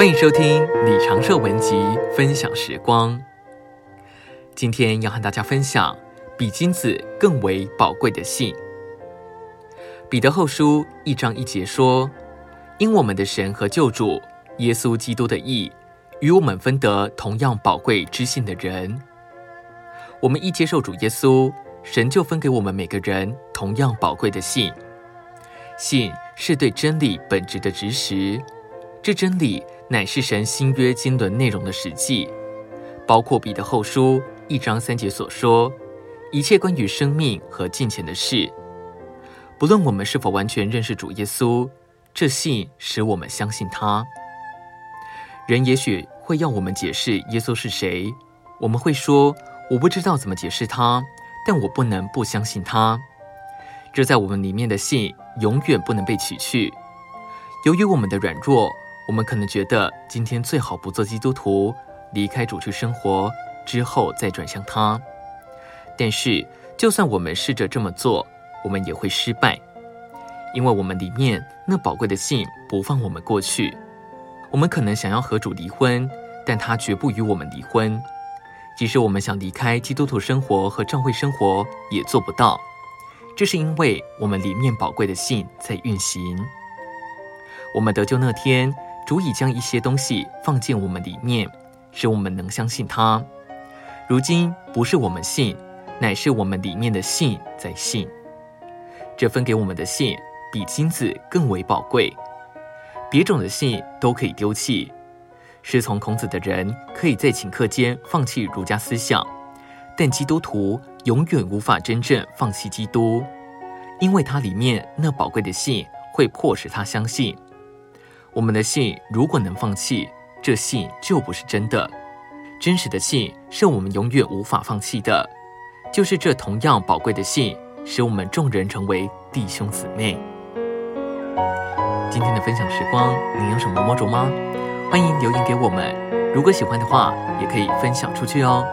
欢迎收听李长寿文集分享时光。今天要和大家分享比金子更为宝贵的信。彼得后书一章一节说：“因我们的神和救主耶稣基督的义，与我们分得同样宝贵之信的人，我们一接受主耶稣，神就分给我们每个人同样宝贵的信。信是对真理本质的指示，这真理。”乃是神新约经纶内容的实际，包括彼得后书一章三节所说，一切关于生命和金钱的事。不论我们是否完全认识主耶稣，这信使我们相信他。人也许会要我们解释耶稣是谁，我们会说我不知道怎么解释他，但我不能不相信他。这在我们里面的信永远不能被取去，由于我们的软弱。我们可能觉得今天最好不做基督徒，离开主去生活，之后再转向他。但是，就算我们试着这么做，我们也会失败，因为我们里面那宝贵的信不放我们过去。我们可能想要和主离婚，但他绝不与我们离婚。即使我们想离开基督徒生活和教会生活，也做不到。这是因为我们里面宝贵的信在运行。我们得救那天。足以将一些东西放进我们里面，使我们能相信他。如今不是我们信，乃是我们里面的信在信。这分给我们的信比金子更为宝贵，别种的信都可以丢弃。师从孔子的人可以在顷刻间放弃儒家思想，但基督徒永远无法真正放弃基督，因为他里面那宝贵的信会迫使他相信。我们的信如果能放弃，这信就不是真的。真实的信是我们永远无法放弃的，就是这同样宝贵的信，使我们众人成为弟兄姊妹。今天的分享时光，你有什么摸着吗？欢迎留言给我们。如果喜欢的话，也可以分享出去哦。